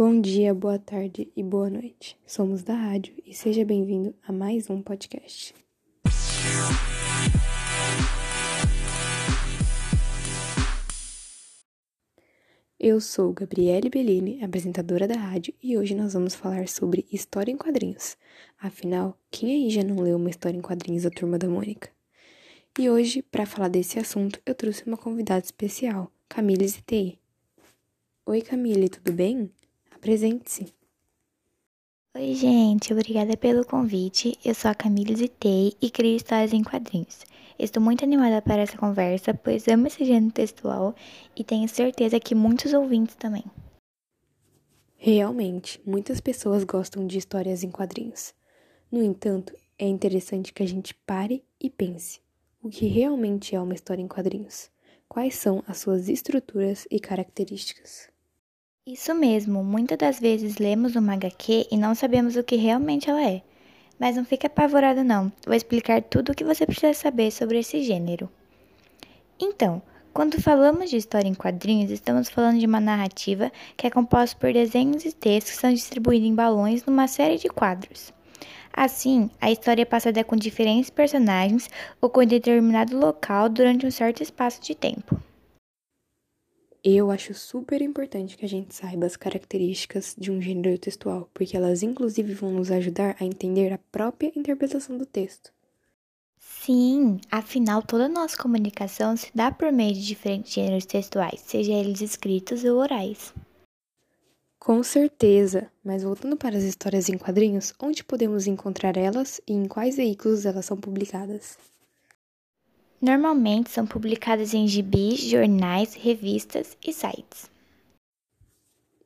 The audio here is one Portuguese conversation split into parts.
Bom dia, boa tarde e boa noite. Somos da rádio e seja bem-vindo a mais um podcast. Eu sou Gabriele Bellini, apresentadora da rádio, e hoje nós vamos falar sobre história em quadrinhos. Afinal, quem aí já não leu uma história em quadrinhos da Turma da Mônica? E hoje, para falar desse assunto, eu trouxe uma convidada especial, Camille Zitei. Oi, Camille, tudo bem? Apresente-se. Oi, gente, obrigada pelo convite. Eu sou a Camille Zitei e crio histórias em quadrinhos. Estou muito animada para essa conversa, pois amo esse gênero textual e tenho certeza que muitos ouvintes também. Realmente, muitas pessoas gostam de histórias em quadrinhos. No entanto, é interessante que a gente pare e pense: o que realmente é uma história em quadrinhos? Quais são as suas estruturas e características? Isso mesmo, muitas das vezes lemos uma HQ e não sabemos o que realmente ela é. Mas não fique apavorado não, vou explicar tudo o que você precisa saber sobre esse gênero. Então, quando falamos de história em quadrinhos, estamos falando de uma narrativa que é composta por desenhos e textos que são distribuídos em balões numa série de quadros. Assim, a história é passada com diferentes personagens ou com determinado local durante um certo espaço de tempo. Eu acho super importante que a gente saiba as características de um gênero textual, porque elas inclusive vão nos ajudar a entender a própria interpretação do texto. Sim, afinal toda nossa comunicação se dá por meio de diferentes gêneros textuais, seja eles escritos ou orais. Com certeza, mas voltando para as histórias em quadrinhos, onde podemos encontrar elas e em quais veículos elas são publicadas? Normalmente são publicadas em gibis, jornais, revistas e sites.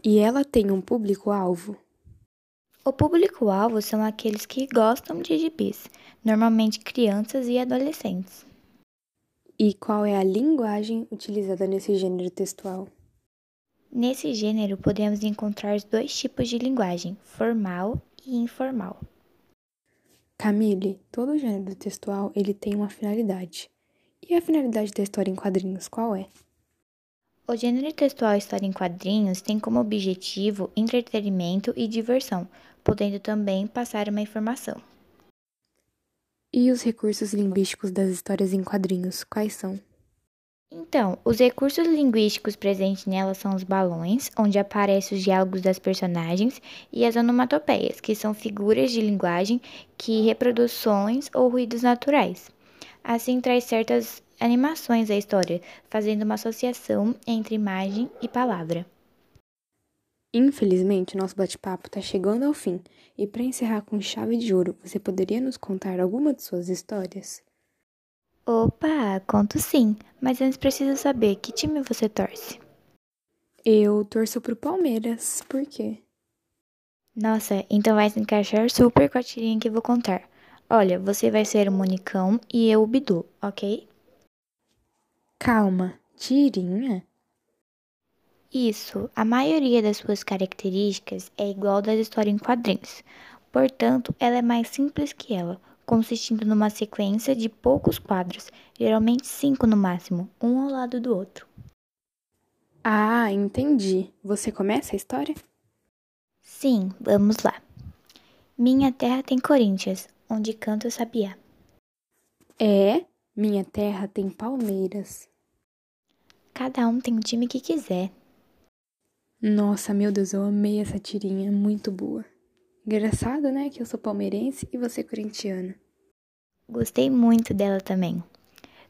E ela tem um público-alvo? O público-alvo são aqueles que gostam de gibis, normalmente crianças e adolescentes. E qual é a linguagem utilizada nesse gênero textual? Nesse gênero podemos encontrar os dois tipos de linguagem, formal e informal. Camille, todo gênero textual ele tem uma finalidade. E a finalidade da história em quadrinhos qual é? O gênero textual história em quadrinhos tem como objetivo entretenimento e diversão, podendo também passar uma informação. E os recursos linguísticos das histórias em quadrinhos quais são? Então, os recursos linguísticos presentes nela são os balões, onde aparecem os diálogos das personagens, e as onomatopeias, que são figuras de linguagem que reproduções ou ruídos naturais. Assim, traz certas animações à história, fazendo uma associação entre imagem e palavra. Infelizmente, nosso bate-papo está chegando ao fim, e para encerrar com chave de ouro, você poderia nos contar alguma de suas histórias? Opa, conto sim, mas antes preciso saber que time você torce. Eu torço pro Palmeiras, por quê? Nossa, então vai se encaixar super com a tirinha que vou contar. Olha, você vai ser o Monicão e eu o Bidu, ok? Calma, tirinha? Isso, a maioria das suas características é igual das histórias em quadrinhos. Portanto, ela é mais simples que ela, consistindo numa sequência de poucos quadros, geralmente cinco no máximo, um ao lado do outro. Ah, entendi. Você começa a história? Sim, vamos lá. Minha terra tem Corinthians, onde canta o sabiá. É, minha terra tem palmeiras. Cada um tem o time que quiser. Nossa, meu Deus, eu amei essa tirinha, muito boa. Engraçado, né, que eu sou palmeirense e você corintiana. Gostei muito dela também.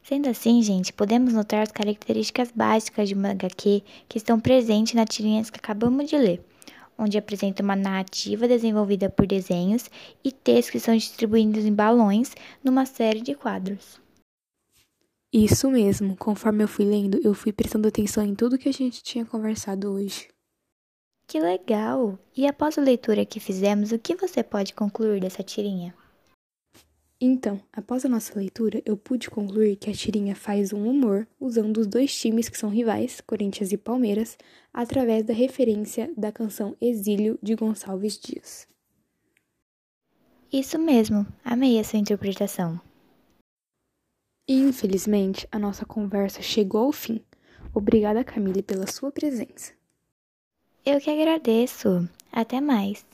Sendo assim, gente, podemos notar as características básicas de uma HQ que estão presentes na tirinha que acabamos de ler onde apresenta uma narrativa desenvolvida por desenhos e textos que são distribuídos em balões numa série de quadros. Isso mesmo, conforme eu fui lendo, eu fui prestando atenção em tudo que a gente tinha conversado hoje. Que legal! E após a leitura que fizemos, o que você pode concluir dessa tirinha? Então, após a nossa leitura, eu pude concluir que a tirinha faz um humor usando os dois times que são rivais, Corinthians e Palmeiras, através da referência da canção Exílio de Gonçalves Dias. Isso mesmo, amei a sua interpretação. Infelizmente, a nossa conversa chegou ao fim. Obrigada, Camille, pela sua presença. Eu que agradeço. Até mais.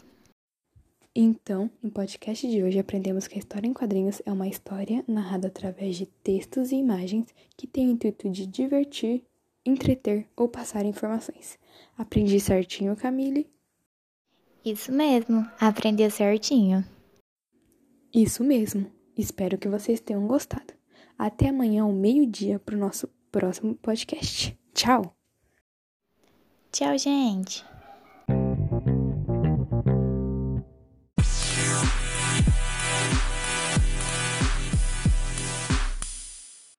Então, no podcast de hoje aprendemos que a história em quadrinhos é uma história narrada através de textos e imagens que tem o intuito de divertir, entreter ou passar informações. Aprendi certinho, Camille? Isso mesmo, aprendeu certinho. Isso mesmo. Espero que vocês tenham gostado. Até amanhã ao meio-dia para o nosso próximo podcast. Tchau! Tchau, gente!